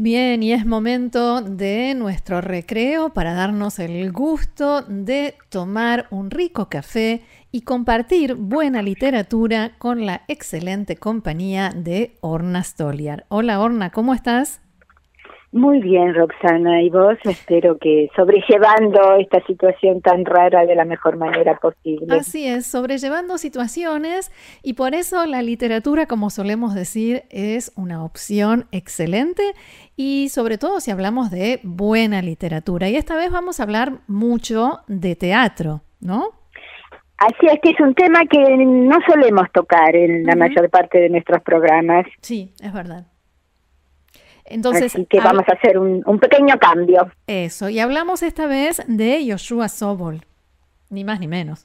Bien, y es momento de nuestro recreo para darnos el gusto de tomar un rico café y compartir buena literatura con la excelente compañía de Orna Stoliar. Hola Orna, ¿cómo estás? Muy bien, Roxana, y vos espero que sobrellevando esta situación tan rara de la mejor manera posible. Así es, sobrellevando situaciones y por eso la literatura, como solemos decir, es una opción excelente y sobre todo si hablamos de buena literatura. Y esta vez vamos a hablar mucho de teatro, ¿no? Así es que es un tema que no solemos tocar en la mayor parte de nuestros programas. Sí, es verdad. Entonces, Así que vamos a hacer un, pequeño cambio. Eso, y hablamos esta vez de Yoshua Sobol, ni más ni menos.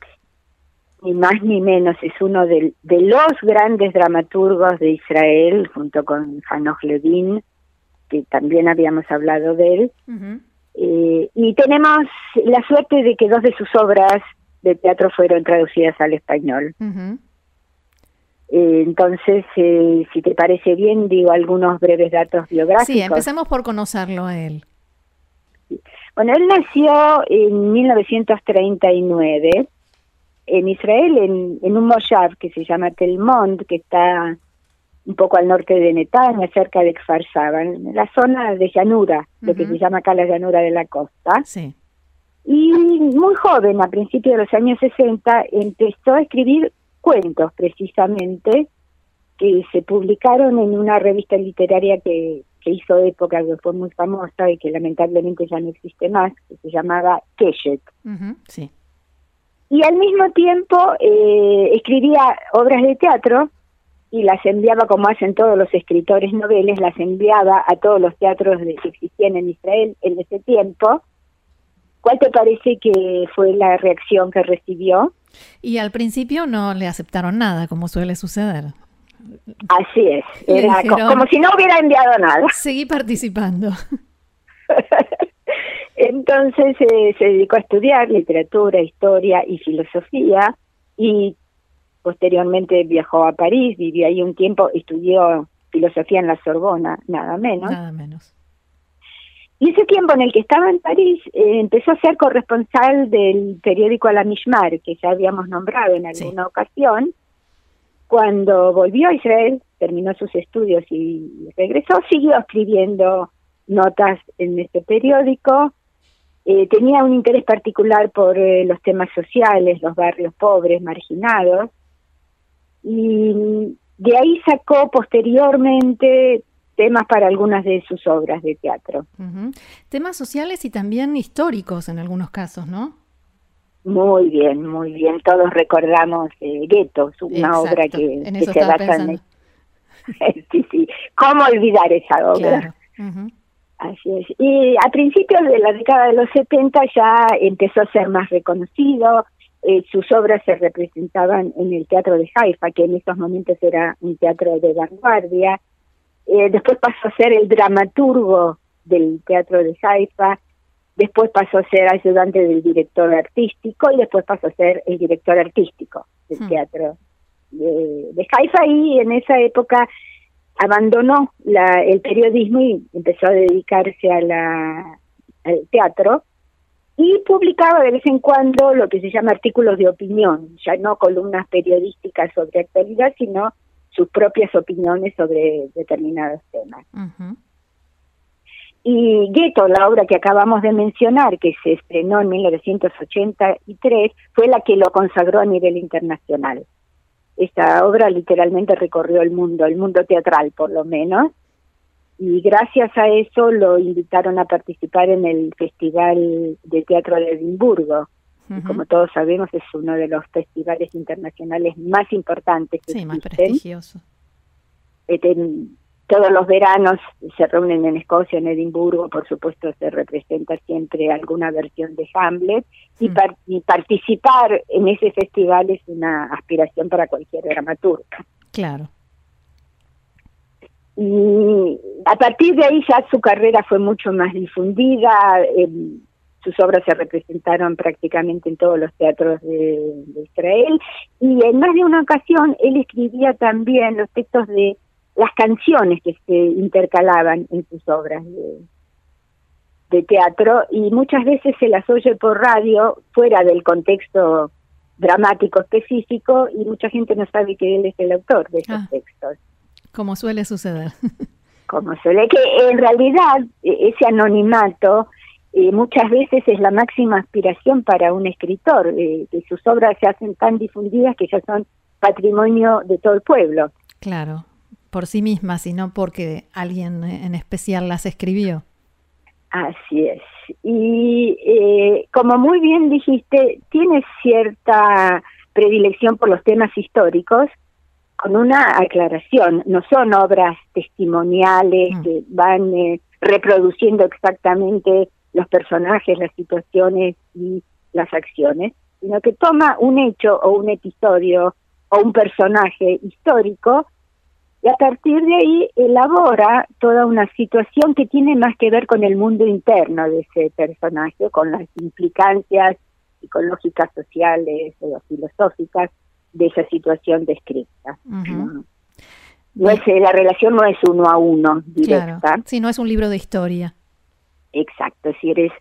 Ni más ni menos, es uno de, los grandes dramaturgos de Israel, junto con Hanoch Levin, que también habíamos hablado de él. Eh, y tenemos la suerte de que dos de sus obras de teatro fueron traducidas al español. Eh, entonces, eh, si te parece bien, digo algunos breves datos biográficos. Sí, empecemos por conocerlo a él. Bueno, él nació en 1939 en Israel, en, en un moshav que se llama Telmont, que está un poco al norte de Netanya, cerca de Kfar en la zona de llanura, lo que se llama acá la llanura de la costa. Sí. Y muy joven, a principios de los años 60, empezó a escribir cuentos precisamente que se publicaron en una revista literaria que, que hizo época, que fue muy famosa y que lamentablemente ya no existe más, que se llamaba Keshet. sí. Y al mismo tiempo eh, escribía obras de teatro y las enviaba, como hacen todos los escritores noveles, las enviaba a todos los teatros que existían en Israel en ese tiempo. ¿Cuál te parece que fue la reacción que recibió? Y al principio no le aceptaron nada, como suele suceder. Así es, era como si no hubiera enviado nada. Seguí participando. Entonces eh, se dedicó a estudiar literatura, historia y filosofía y posteriormente viajó a París, vivió ahí un tiempo, estudió filosofía en la Sorbona, nada menos. Nada menos. Y ese tiempo en el que estaba en París eh, empezó a ser corresponsal del periódico La Mishmar, que ya habíamos nombrado en alguna ocasión. Cuando volvió a Israel, terminó sus estudios y regresó, siguió escribiendo notas en este periódico. Eh, tenía un interés particular por eh, los temas sociales, los barrios pobres, marginados. Y de ahí sacó posteriormente temas para algunas de sus obras de teatro. Temas sociales y también históricos en algunos casos, ¿no? Muy bien, muy bien. Todos recordamos eh, Guetos, una obra que, se basa en... sí, sí. ¿Cómo olvidar esa obra? Así es. Y a principios de la década de los 70 ya empezó a ser más reconocido. Eh, sus obras se representaban en el Teatro de Haifa, que en estos momentos era un teatro de vanguardia. Eh, después pasó a ser el dramaturgo del Teatro de Haifa, después pasó a ser ayudante del director artístico y después pasó a ser el director artístico del hmm. Teatro de, de, Haifa y en esa época abandonó la, el periodismo y empezó a dedicarse a la, al teatro y publicaba de vez en cuando lo que se llama artículos de opinión, ya no columnas periodísticas sobre actualidad, sino sus propias opiniones sobre determinados temas. Y Ghetto, la obra que acabamos de mencionar, que se estrenó en 1983, fue la que lo consagró a nivel internacional. Esta obra literalmente recorrió el mundo, el mundo teatral por lo menos, y gracias a eso lo invitaron a participar en el Festival de Teatro de Edimburgo. Como todos sabemos, es uno de los festivales internacionales más importantes. Que sí, más prestigioso. Este, todos los veranos se reúnen en Escocia, en Edimburgo, por supuesto se representa siempre alguna versión de Hamlet y, y participar en ese festival es una aspiración para cualquier dramaturga. Claro. Y a partir de ahí ya su carrera fue mucho más difundida, eh, sus obras se representaron prácticamente en todos los teatros de, Israel y en más de una ocasión él escribía también los textos de las canciones que se intercalaban en sus obras de, de teatro y muchas veces se las oye por radio fuera del contexto dramático específico y mucha gente no sabe que él es el autor de esos ah. textos. Como suele suceder. Como suele, que en realidad e, ese anonimato eh, muchas veces es la máxima aspiración para un escritor, eh, que sus obras se hacen tan difundidas que ya son patrimonio de todo el pueblo. Claro, por sí mismas y no porque alguien en especial las escribió. Así es. Y eh, como muy bien dijiste, tiene cierta predilección por los temas históricos, con una aclaración, no son obras testimoniales mm. que van eh, reproduciendo exactamente los personajes, las situaciones y las acciones, sino que toma un hecho o un episodio o un personaje histórico y a partir de ahí elabora toda una situación que tiene más que ver con el mundo interno de ese personaje, con las implicancias psicológicas, sociales o filosóficas de esa situación descrita. no, es, la relación no es uno a uno directa. Claro. Sí, no es un libro de historia. Exacto, si eres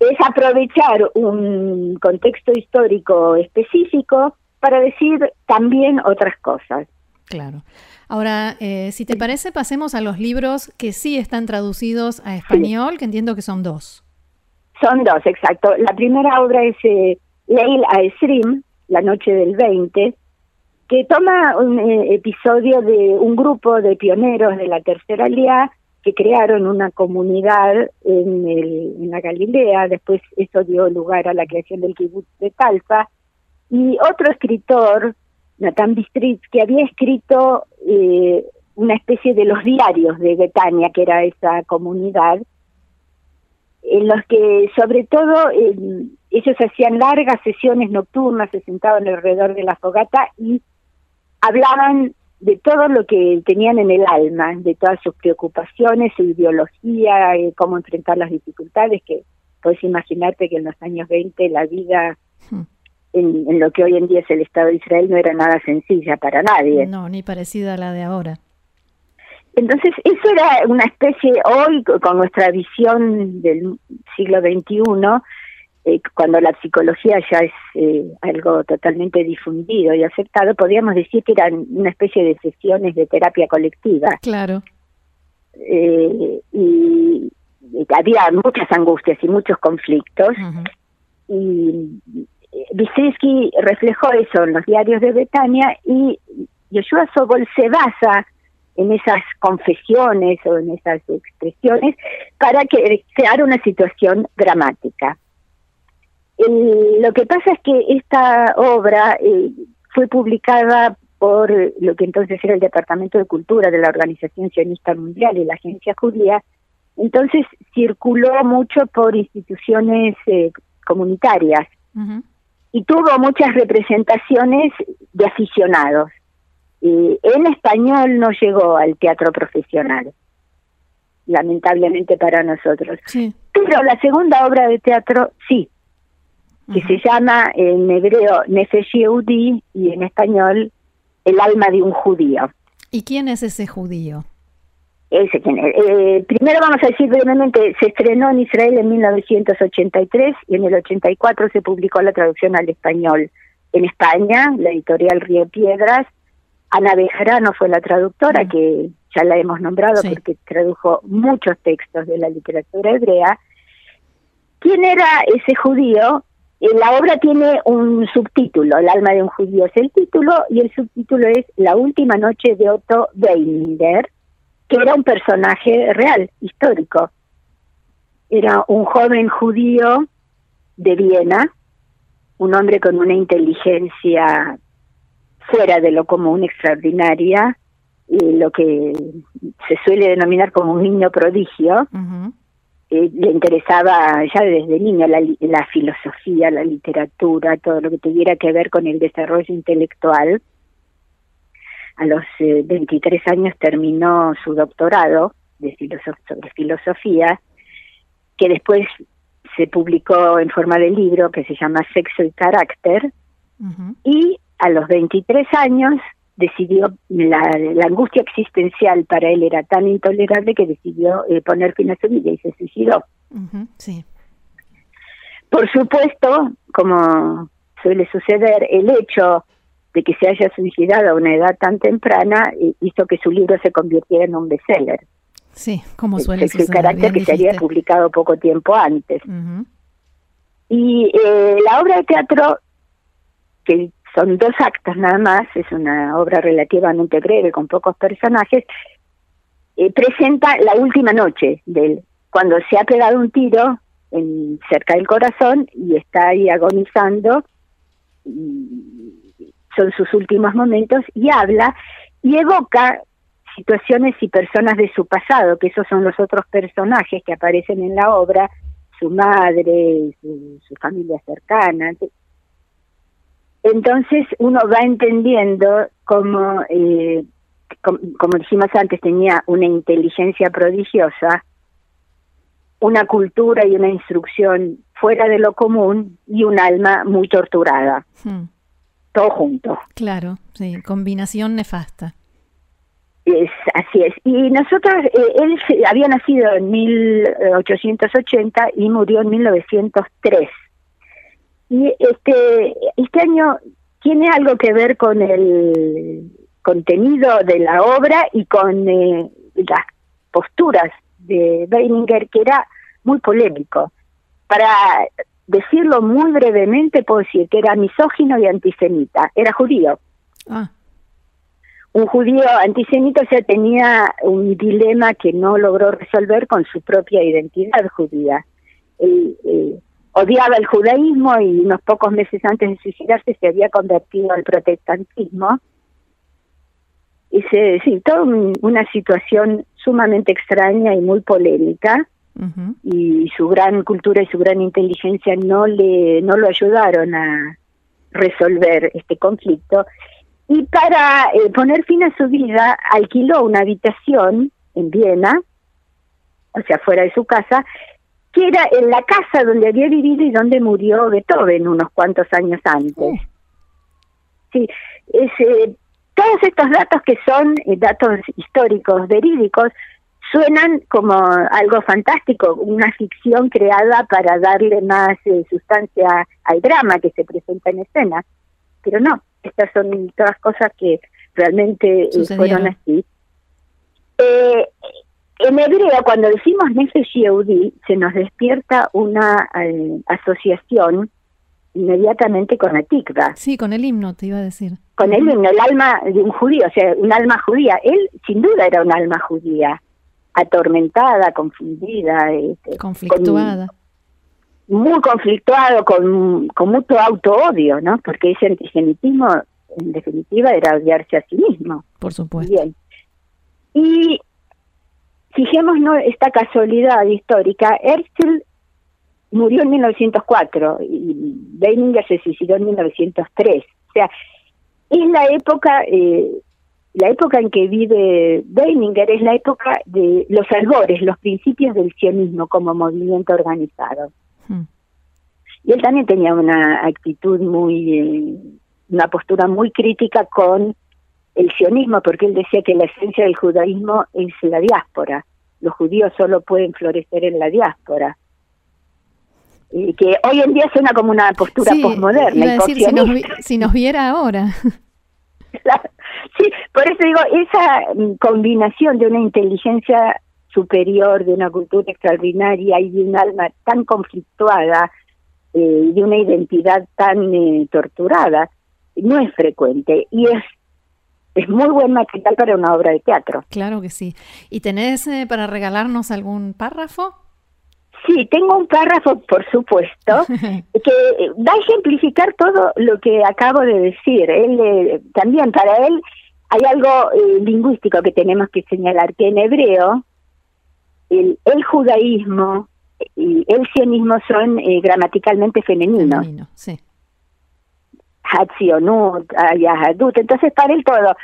es aprovechar un contexto histórico específico para decir también otras cosas. Claro. Ahora, eh, si te parece, pasemos a los libros que sí están traducidos a español, que entiendo que son dos. Son dos, exacto. La primera obra es eh, Leil Aesrim, la noche del 20, que toma un eh, episodio de un grupo de pioneros de la Tercera Lía que crearon una comunidad en, la Galilea, después eso dio lugar a la creación del kibbutz de Talpa, y otro escritor, Nathan Bistritz, que había escrito eh, una especie de los diarios de Betania, que era esa comunidad, en los que sobre todo ellos hacían largas sesiones nocturnas, se sentaban alrededor de la fogata y hablaban de todo lo que tenían en el alma, de todas sus preocupaciones, su ideología, eh, cómo enfrentar las dificultades, que puedes imaginarte que en los años 20 la vida hmm. en, en, lo que hoy en día es el Estado de Israel no era nada sencilla para nadie. No, ni parecida a la de ahora. Entonces, eso era una especie, hoy con nuestra visión del siglo XXI, eh, cuando la psicología ya es eh, algo totalmente difundido y aceptado, podríamos decir que eran una especie de sesiones de terapia colectiva. Claro. Eh, y, había muchas angustias y muchos conflictos. Y Vyszynski reflejó eso en los diarios de Betania y Yoshua Sobol se basa en esas confesiones o en esas expresiones para que, crear una situación dramática. Lo que pasa es que esta obra eh, fue publicada por lo que entonces era el Departamento de Cultura de la Organización Sionista Mundial y la Agencia Judía, entonces circuló mucho por instituciones eh, comunitarias. Y tuvo muchas representaciones de aficionados. En español no llegó al teatro profesional, lamentablemente para nosotros. Pero la segunda obra de teatro sí, que se llama en hebreo Nefesh Yehudi y en español El alma de un judío. ¿Y quién es ese judío? Ese quién es. Eh, primero vamos a decir brevemente, se estrenó en Israel en 1983 y en el 84 se publicó la traducción al español en España, la editorial Río Piedras, Ana Bejarano fue la traductora, que ya la hemos nombrado porque tradujo muchos textos de la literatura hebrea. ¿Quién era ese judío? Eh, la obra tiene un subtítulo, El alma de un judío es el título, y el subtítulo es La última noche de Otto Weininger, que era un personaje real, histórico. Era un joven judío de Viena, un hombre con una inteligencia fuera de lo común, extraordinaria, y lo que se suele denominar como un niño prodigio. Eh, le interesaba ya desde niño la, la filosofía, la literatura, todo lo que tuviera que ver con el desarrollo intelectual. A los 23 eh, años terminó su doctorado de sobre filosofía, que después se publicó en forma de libro que se llama Sexo y Carácter, y a los 23 años decidió, la, angustia existencial para él era tan intolerable que decidió eh, poner fin a su vida y se suicidó. sí. Por supuesto, como suele suceder, el hecho de que se haya suicidado a una edad tan temprana eh, hizo que su libro se convirtiera en un bestseller. Sí, como suele suceder. El carácter que se había publicado poco tiempo antes. Y eh, la obra de teatro, que son dos actos nada más, es una obra relativamente breve con pocos personajes, eh, presenta la última noche de cuando se ha pegado un tiro en, cerca del corazón y está ahí agonizando, son sus últimos momentos, y habla y evoca situaciones y personas de su pasado, que esos son los otros personajes que aparecen en la obra, su madre, su, su familia cercana, entonces uno va entendiendo cómo, eh, como, dijimos antes, tenía una inteligencia prodigiosa, una cultura y una instrucción fuera de lo común y un alma muy torturada. Hmm. Todo junto. Claro, sí, combinación nefasta. Es, así es. Y nosotros, eh, él había nacido en 1880 y murió en 1903. Y este, este año tiene algo que ver con el contenido de la obra y con eh, las posturas de Beininger, que era muy polémico. Para decirlo muy brevemente, puedo decir que era misógino y antisemita, era judío. Ah. Un judío antisemita, o sea, tenía un dilema que no logró resolver con su propia identidad judía. El, eh, odiaba el judaísmo y unos pocos meses antes de suicidarse se había convertido al protestantismo. Y se, sí, toda una situación sumamente extraña y muy polémica. Y su gran cultura y su gran inteligencia no le no lo ayudaron a resolver este conflicto. Y para eh, poner fin a su vida, alquiló una habitación en Viena, o sea, fuera de su casa, que era en la casa donde había vivido y donde murió Beethoven unos cuantos años antes. Sí, es, eh, todos estos datos que son eh, datos históricos, verídicos, suenan como algo fantástico, una ficción creada para darle más eh, sustancia al drama que se presenta en escena. Pero no, estas son todas cosas que realmente fueron así. Eh, en hebreo, cuando decimos Nefesh Yehudi, se nos despierta una eh, asociación inmediatamente con la tikva. Sí, con el himno, te iba a decir. Con el himno, el alma de un judío, o sea, un alma judía. Él, sin duda, era un alma judía, atormentada, confundida. Este, Conflictuada. muy conflictuado, con, con mucho auto-odio, ¿no? Porque ese antisemitismo, en definitiva, era odiarse a sí mismo. Por supuesto. Bien. Y Fijémonos esta casualidad histórica. Herzl murió en 1904 y Beininger se suicidó en 1903. O sea, es la época, eh, la época en que vive Beininger es la época de los albores, los principios del sionismo como movimiento organizado. Hmm. Y él también tenía una actitud muy, eh, una postura muy crítica con el sionismo, porque él decía que la esencia del judaísmo es la diáspora. Los judíos solo pueden florecer en la diáspora. Y que hoy en día suena como una postura sí, postmoderna. Decir, si, nos, si nos viera ahora. sí, por eso digo, esa combinación de una inteligencia superior, de una cultura extraordinaria y de un alma tan conflictuada, eh, de una identidad tan eh, torturada, no es frecuente. Y es es muy buen material para una obra de teatro. Claro que sí. ¿Y tenés eh, para regalarnos algún párrafo? Sí, tengo un párrafo, por supuesto, que va a ejemplificar todo lo que acabo de decir. Él, eh, también para él hay algo eh, lingüístico que tenemos que señalar, que en hebreo el, el judaísmo y el sionismo son eh, gramaticalmente femeninos. Femenino, sí. Hatzionut, Yahadut, entonces para él todo,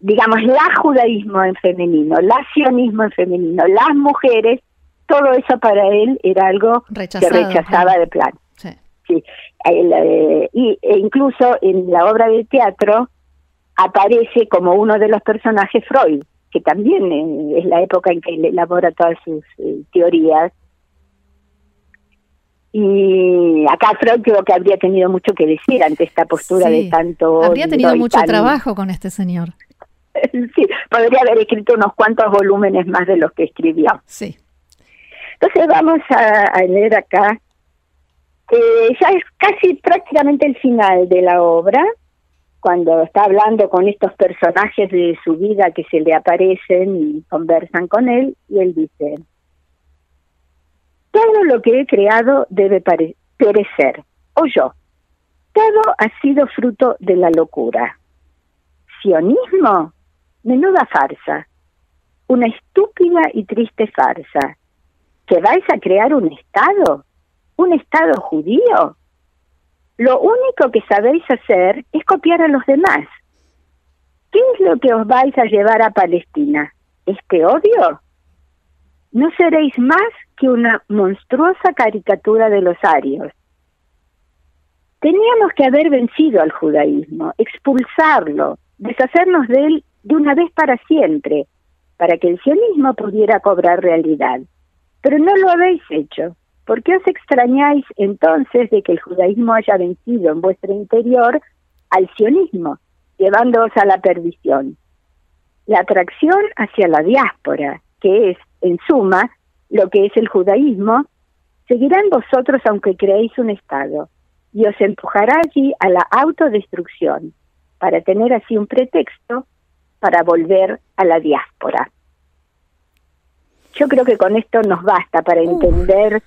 digamos, la judaísmo en femenino, la sionismo en femenino, las mujeres todo eso para él era algo que rechazaba de plan. Sí. sí. Eh, y, e incluso en la obra de teatro aparece como uno de los personajes Freud, que también eh, es la época en que él elabora todas sus eh, teorías. Y acá Freud creo que habría tenido mucho que decir ante esta postura de tanto... Habría tenido mucho trabajo con este señor. sí, podría haber escrito unos cuantos volúmenes más de los que escribió. Sí. Entonces vamos a, leer acá, eh, ya es casi prácticamente el final de la obra, cuando está hablando con estos personajes de su vida que se le aparecen y conversan con él, y él dice, todo lo que he creado debe perecer, o yo, todo ha sido fruto de la locura. Sionismo, menuda farsa, una estúpida y triste farsa que vais a crear un Estado, un Estado judío. Lo único que sabéis hacer es copiar a los demás. ¿Qué es lo que os vais a llevar a Palestina? ¿Este odio? No seréis más que una monstruosa caricatura de los arios. Teníamos que haber vencido al judaísmo, expulsarlo, deshacernos de él de una vez para siempre, para que el sionismo pudiera cobrar realidad pero no lo habéis hecho. ¿Por qué os extrañáis entonces de que el judaísmo haya vencido en vuestro interior al sionismo, llevándoos a la perdición? La atracción hacia la diáspora, que es, en suma, lo que es el judaísmo, seguirá en vosotros aunque creéis un Estado, y os empujará allí a la autodestrucción, para tener así un pretexto para volver a la diáspora. Yo creo que con esto nos basta para entender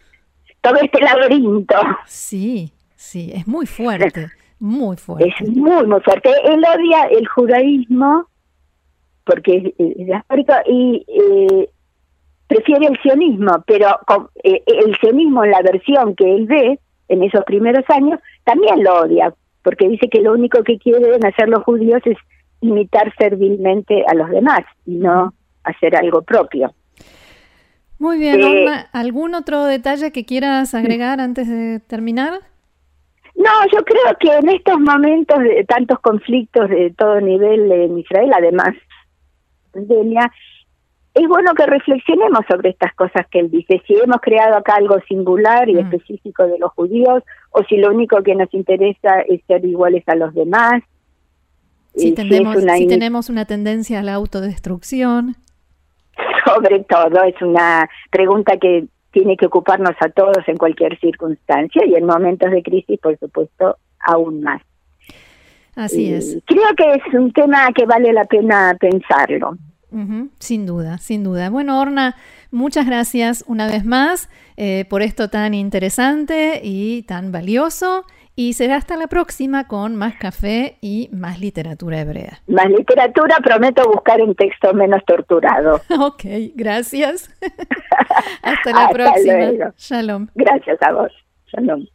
todo este laberinto. Sí, sí, es muy fuerte, muy fuerte. Es muy, muy fuerte. Él odia el judaísmo porque es diaspórico y eh, prefiere el sionismo, pero eh, el sionismo en la versión que él ve en esos primeros años también lo odia, porque dice que lo único que quieren hacer los judíos es imitar servilmente a los demás y no hacer algo propio. Muy bien, eh, ¿algún otro detalle que quieras agregar antes de terminar? No, yo creo que en estos momentos de tantos conflictos de todo nivel en Israel, además pandemia, es bueno que reflexionemos sobre estas cosas que él dice. Si hemos creado acá algo singular y mm. específico de los judíos, o si lo único que nos interesa es ser iguales a los demás. Si, si tenemos una tendencia a la autodestrucción sobre todo, es una pregunta que tiene que ocuparnos a todos en cualquier circunstancia y en momentos de crisis, por supuesto, aún más. Así es. Creo que es un tema que vale la pena pensarlo. Sin duda, sin duda. Bueno, Orna, muchas gracias una vez más eh, por esto tan interesante y tan valioso. Y será hasta la próxima con más café y más literatura hebrea. Más literatura, prometo buscar un texto menos torturado. ok, gracias. hasta la próxima. Shalom. Gracias a vos. Shalom.